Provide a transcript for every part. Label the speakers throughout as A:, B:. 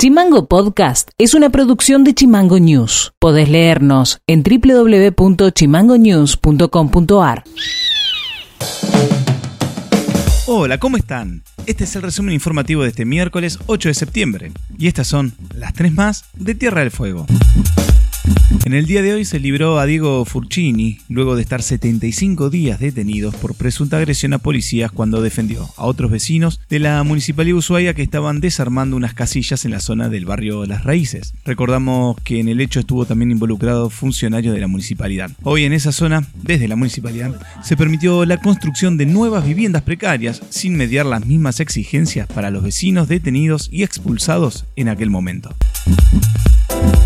A: Chimango Podcast es una producción de Chimango News. Podés leernos en www.chimangonews.com.ar.
B: Hola, ¿cómo están? Este es el resumen informativo de este miércoles 8 de septiembre y estas son las tres más de Tierra del Fuego. En el día de hoy se libró a Diego Furcini luego de estar 75 días detenidos por presunta agresión a policías cuando defendió a otros vecinos de la municipalidad de Ushuaia que estaban desarmando unas casillas en la zona del barrio Las Raíces. Recordamos que en el hecho estuvo también involucrado funcionario de la municipalidad. Hoy en esa zona, desde la municipalidad, se permitió la construcción de nuevas viviendas precarias sin mediar las mismas exigencias para los vecinos detenidos y expulsados en aquel momento.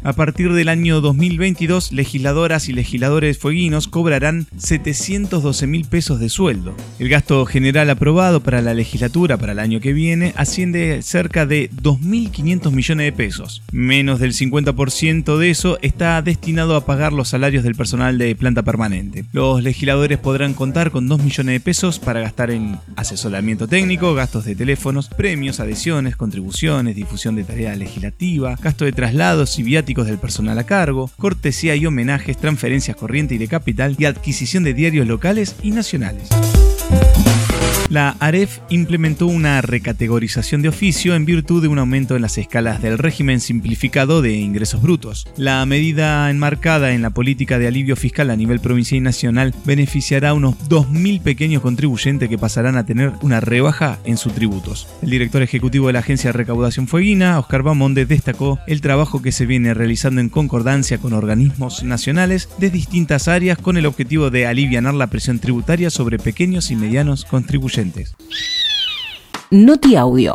B: A partir del año 2022, legisladoras y legisladores fueguinos cobrarán 712 mil pesos de sueldo. El gasto general aprobado para la legislatura para el año que viene asciende cerca de 2.500 millones de pesos. Menos del 50% de eso está destinado a pagar los salarios del personal de planta permanente. Los legisladores podrán contar con 2 millones de pesos para gastar en asesoramiento técnico, gastos de teléfonos, premios, adhesiones, contribuciones, difusión de tarea legislativa, gasto de traslados y viáticos del personal a cargo, cortesía y homenajes, transferencias corriente y de capital y adquisición de diarios locales y nacionales. La AREF implementó una recategorización de oficio en virtud de un aumento en las escalas del régimen simplificado de ingresos brutos. La medida enmarcada en la política de alivio fiscal a nivel provincial y nacional beneficiará a unos 2.000 pequeños contribuyentes que pasarán a tener una rebaja en sus tributos. El director ejecutivo de la Agencia de Recaudación Fueguina, Oscar Bamonde, destacó el trabajo que se viene realizando en concordancia con organismos nacionales de distintas áreas con el objetivo de aliviar la presión tributaria sobre pequeños y medianos contribuyentes.
A: Noti Audio.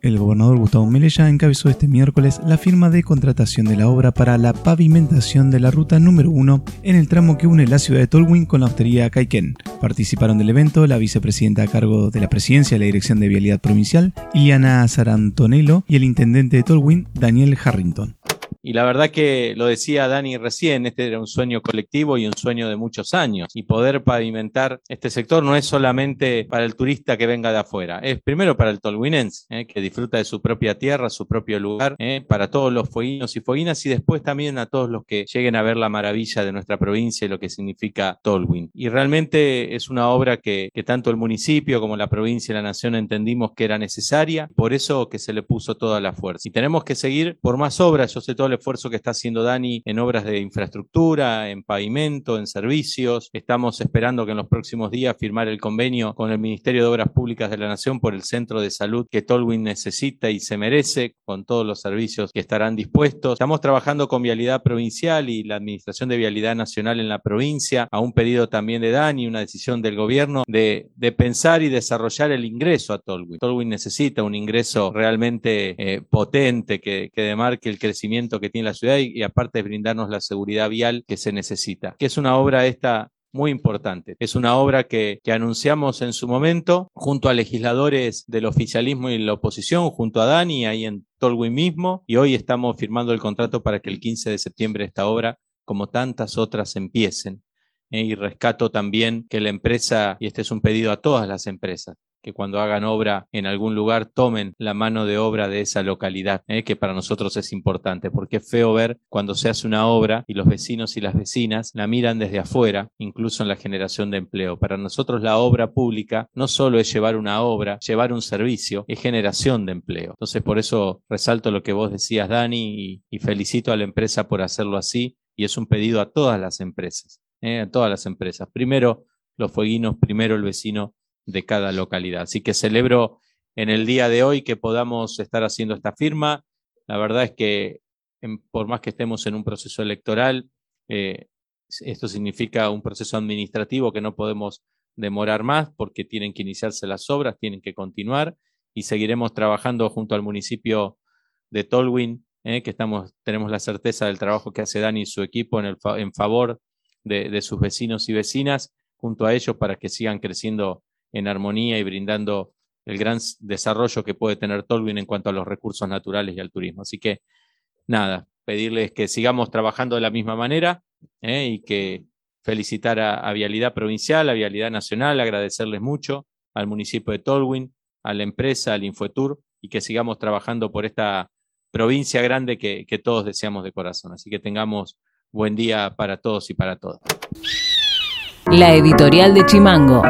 B: El gobernador Gustavo Melella encabezó este miércoles la firma de contratación de la obra para la pavimentación de la ruta número 1 en el tramo que une la ciudad de Tolwyn con la hostería Caiquén. Participaron del evento la vicepresidenta a cargo de la presidencia de la Dirección de Vialidad Provincial, Iliana Sarantonello, y el intendente de Tolwyn, Daniel Harrington.
C: Y la verdad que lo decía Dani recién, este era un sueño colectivo y un sueño de muchos años. Y poder pavimentar este sector no es solamente para el turista que venga de afuera, es primero para el tolhuinense, eh, que disfruta de su propia tierra, su propio lugar, eh, para todos los fueguinos y fueguinas y después también a todos los que lleguen a ver la maravilla de nuestra provincia y lo que significa Tolwyn. Y realmente es una obra que, que tanto el municipio como la provincia y la nación entendimos que era necesaria, por eso que se le puso toda la fuerza. Y tenemos que seguir por más obras, yo sé todo esfuerzo que está haciendo Dani en obras de infraestructura, en pavimento, en servicios. Estamos esperando que en los próximos días firmar el convenio con el Ministerio de Obras Públicas de la Nación por el centro de salud que Tolwyn necesita y se merece, con todos los servicios que estarán dispuestos. Estamos trabajando con Vialidad Provincial y la Administración de Vialidad Nacional en la provincia, a un pedido también de Dani, una decisión del gobierno de, pensar y desarrollar el ingreso a Tolwyn. Tolwyn necesita un ingreso realmente eh, potente que demarque el crecimiento que tiene la ciudad y, aparte brindarnos la seguridad vial que se necesita. Que es una obra esta muy importante. Es una obra que, que, anunciamos en su momento junto a legisladores del oficialismo y la oposición, junto a Dani ahí en Tolwyn mismo, y hoy estamos firmando el contrato para que el 15 de septiembre esta obra, como tantas otras, empiecen. Eh, y rescato también que la empresa, y este es un pedido a todas las empresas, que cuando hagan obra en algún lugar tomen la mano de obra de esa localidad, ¿eh? que para nosotros es importante, porque es feo ver cuando se hace una obra y los vecinos y las vecinas la miran desde afuera, incluso en la generación de empleo. Para nosotros la obra pública no solo es llevar una obra, llevar un servicio, es generación de empleo. Entonces por eso resalto lo que vos decías, Dani, y, felicito a la empresa por hacerlo así, y es un pedido a todas las empresas, ¿eh? a todas las empresas. Primero los fueguinos, primero el vecino de cada localidad. Así que celebro en el día de hoy que podamos estar haciendo esta firma. La verdad es que en, por más que estemos en un proceso electoral, eh, esto significa un proceso administrativo que no podemos demorar más porque tienen que iniciarse las obras, tienen que continuar y seguiremos trabajando junto al municipio de Tolwyn, eh, que estamos, tenemos la certeza del trabajo que hace Dani y su equipo en, el, en favor de, de sus vecinos y vecinas, junto a ellos para que sigan creciendo en armonía y brindando el gran desarrollo que puede tener Tolwyn en cuanto a los recursos naturales y al turismo. Así que, nada, pedirles que sigamos trabajando de la misma manera ¿eh? y que felicitar a, a, Vialidad Provincial, a Vialidad Nacional, agradecerles mucho al municipio de Tolwyn, a la empresa, al Infotour y que sigamos trabajando por esta provincia grande que, que todos deseamos de corazón. Así que tengamos buen día para todos y para todas.
A: La editorial de Chimango.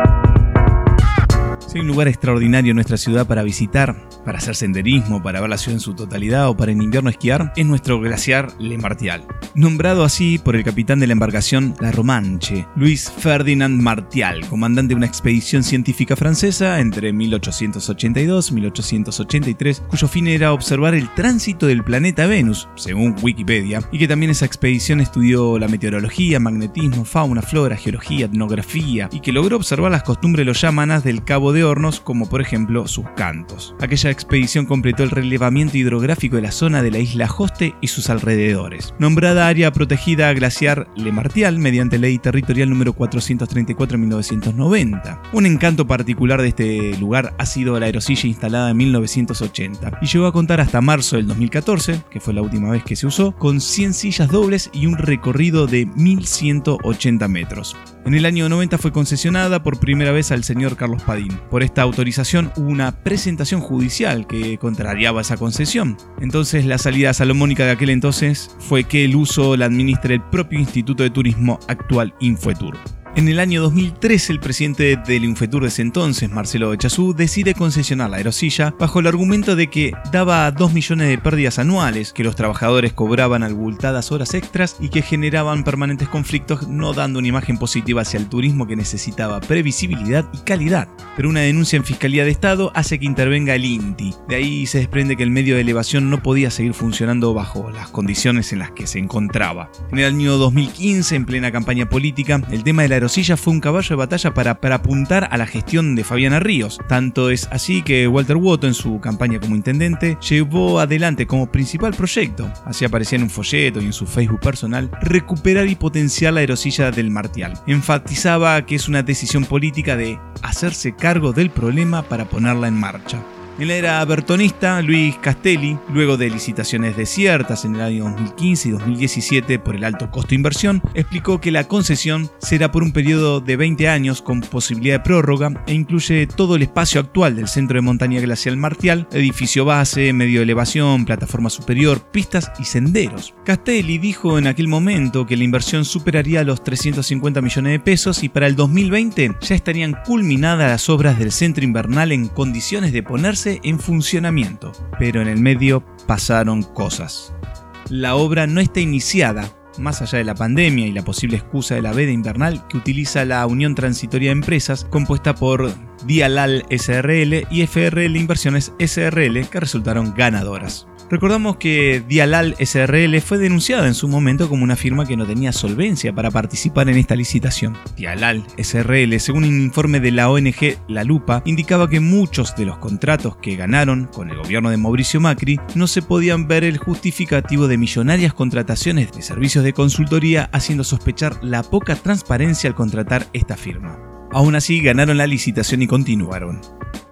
B: Un lugar extraordinario en nuestra ciudad para visitar, para hacer senderismo, para ver la ciudad en su totalidad o para en invierno esquiar, es nuestro glaciar Le Martial. Nombrado así por el capitán de la embarcación La Romanche, Luis Ferdinand Martial, comandante de una expedición científica francesa entre 1882 y 1883, cuyo fin era observar el tránsito del planeta Venus, según Wikipedia, y que también esa expedición estudió la meteorología, magnetismo, fauna, flora, geología, etnografía, y que logró observar las costumbres de los yámanas del Cabo de de como por ejemplo sus cantos. Aquella expedición completó el relevamiento hidrográfico de la zona de la isla Joste y sus alrededores. Nombrada área protegida glaciar Le Martial mediante ley territorial número 434 1990. Un encanto particular de este lugar ha sido la aerosilla instalada en 1980 y llegó a contar hasta marzo del 2014, que fue la última vez que se usó, con 100 sillas dobles y un recorrido de 1180 metros. En el año 90 fue concesionada por primera vez al señor Carlos Padín. Por esta autorización hubo una presentación judicial que contrariaba esa concesión. Entonces la salida salomónica de aquel entonces fue que el uso la administre el propio Instituto de Turismo actual Infuetur. En el año 2013, el presidente del Infetur de ese entonces, Marcelo Echazú, decide concesionar la aerosilla bajo el argumento de que daba 2 millones de pérdidas anuales, que los trabajadores cobraban abultadas horas extras y que generaban permanentes conflictos, no dando una imagen positiva hacia el turismo que necesitaba previsibilidad y calidad. Pero una denuncia en Fiscalía de Estado hace que intervenga el INTI. De ahí se desprende que el medio de elevación no podía seguir funcionando bajo las condiciones en las que se encontraba. En el año 2015, en plena campaña política, el tema de la Silla fue un caballo de batalla para, para apuntar a la gestión de Fabiana Ríos. Tanto es así que Walter Woto en su campaña como intendente llevó adelante como principal proyecto, así aparecía en un folleto y en su Facebook personal, recuperar y potenciar la aerosilla del Martial. Enfatizaba que es una decisión política de hacerse cargo del problema para ponerla en marcha. La era bertonista, Luis Castelli, luego de licitaciones desiertas en el año 2015 y 2017 por el alto costo de inversión, explicó que la concesión será por un periodo de 20 años con posibilidad de prórroga e incluye todo el espacio actual del centro de montaña glacial Martial, edificio base, medio de elevación, plataforma superior, pistas y senderos. Castelli dijo en aquel momento que la inversión superaría los 350 millones de pesos y para el 2020 ya estarían culminadas las obras del centro invernal en condiciones de ponerse en funcionamiento, pero en el medio pasaron cosas. La obra no está iniciada, más allá de la pandemia y la posible excusa de la veda invernal que utiliza la Unión Transitoria de Empresas, compuesta por Dialal SRL y FRL Inversiones SRL, que resultaron ganadoras. Recordamos que Dialal SRL fue denunciada en su momento como una firma que no tenía solvencia para participar en esta licitación. Dialal SRL, según un informe de la ONG La Lupa, indicaba que muchos de los contratos que ganaron con el gobierno de Mauricio Macri no se podían ver el justificativo de millonarias contrataciones de servicios de consultoría, haciendo sospechar la poca transparencia al contratar esta firma. Aún así, ganaron la licitación y continuaron.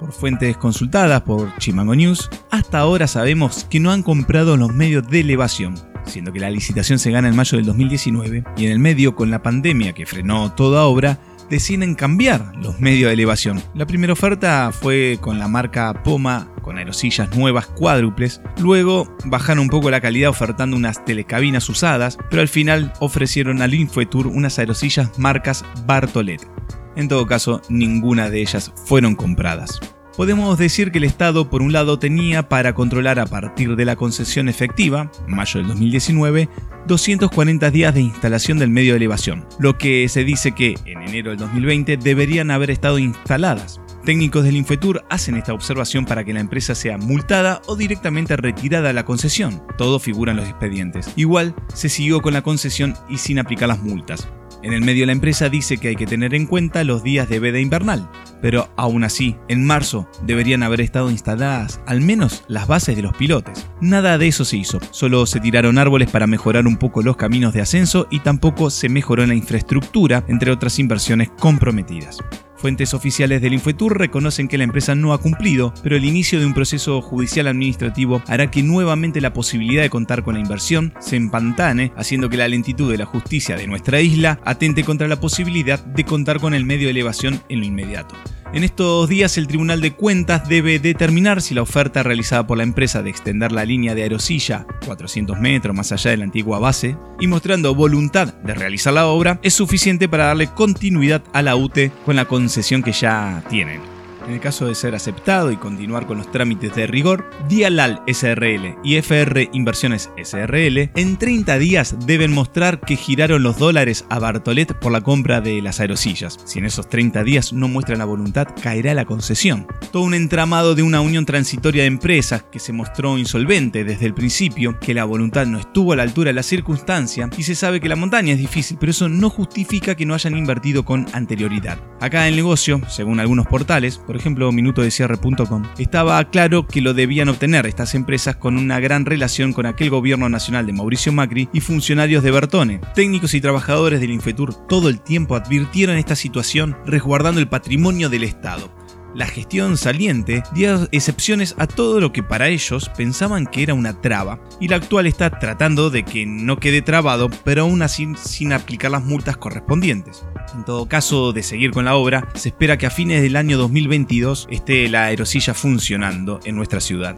B: Por fuentes consultadas por Chimango News, hasta ahora sabemos que no han comprado los medios de elevación, siendo que la licitación se gana en mayo del 2019 y en el medio con la pandemia que frenó toda obra, deciden cambiar los medios de elevación. La primera oferta fue con la marca Poma con aerosillas nuevas cuádruples, luego bajaron un poco la calidad ofertando unas telecabinas usadas, pero al final ofrecieron al Infotour unas aerosillas marcas Bartolet. En todo caso, ninguna de ellas fueron compradas. Podemos decir que el Estado, por un lado, tenía para controlar a partir de la concesión efectiva, mayo del 2019, 240 días de instalación del medio de elevación, lo que se dice que en enero del 2020 deberían haber estado instaladas. Técnicos del Infetur hacen esta observación para que la empresa sea multada o directamente retirada la concesión. Todo figura en los expedientes. Igual, se siguió con la concesión y sin aplicar las multas. En el medio la empresa dice que hay que tener en cuenta los días de veda invernal, pero aún así, en marzo deberían haber estado instaladas al menos las bases de los pilotes. Nada de eso se hizo, solo se tiraron árboles para mejorar un poco los caminos de ascenso y tampoco se mejoró la infraestructura, entre otras inversiones comprometidas. Fuentes oficiales del Infetur reconocen que la empresa no ha cumplido, pero el inicio de un proceso judicial administrativo hará que nuevamente la posibilidad de contar con la inversión se empantane, haciendo que la lentitud de la justicia de nuestra isla atente contra la posibilidad de contar con el medio de elevación en lo inmediato. En estos días el Tribunal de Cuentas debe determinar si la oferta realizada por la empresa de extender la línea de aerosilla 400 metros más allá de la antigua base y mostrando voluntad de realizar la obra es suficiente para darle continuidad a la UTE con la concesión que ya tienen. En el caso de ser aceptado y continuar con los trámites de rigor, Dialal SRL y FR Inversiones SRL en 30 días deben mostrar que giraron los dólares a Bartolet por la compra de las aerosillas. Si en esos 30 días no muestran la voluntad, caerá la concesión. Todo un entramado de una unión transitoria de empresas que se mostró insolvente desde el principio, que la voluntad no estuvo a la altura de la circunstancia y se sabe que la montaña es difícil, pero eso no justifica que no hayan invertido con anterioridad. Acá el negocio, según algunos portales, por ejemplo minutodecierre.com, estaba claro que lo debían obtener estas empresas con una gran relación con aquel gobierno nacional de Mauricio Macri y funcionarios de Bertone. Técnicos y trabajadores del Infetur todo el tiempo advirtieron esta situación resguardando el patrimonio del Estado la gestión saliente dio excepciones a todo lo que para ellos pensaban que era una traba, y la actual está tratando de que no quede trabado, pero aún así sin aplicar las multas correspondientes. En todo caso, de seguir con la obra, se espera que a fines del año 2022 esté la aerosilla funcionando en nuestra ciudad.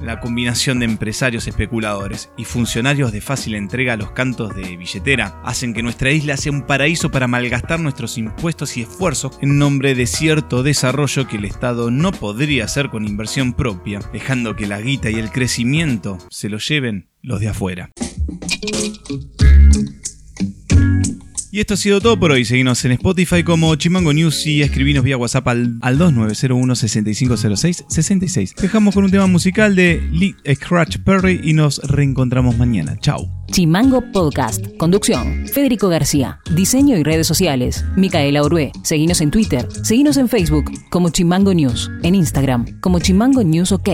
B: La combinación de empresarios especuladores y funcionarios de fácil entrega a los cantos de billetera hacen que nuestra isla sea un paraíso para malgastar nuestros impuestos y esfuerzos en nombre de cierto desarrollo que el Estado no podría hacer con inversión propia, dejando que la guita y el crecimiento se lo lleven los de afuera. Y esto ha sido todo por hoy. Seguimos en Spotify como Chimango News y escribinos vía WhatsApp al, 2901-6506-66. Dejamos con un tema musical de Lee Scratch Perry y nos reencontramos mañana. Chao.
A: Chimango Podcast. Conducción. Federico García. Diseño y redes sociales. Micaela Orué. Seguinos en Twitter. Seguinos en Facebook como Chimango News. En Instagram como Chimango News OK.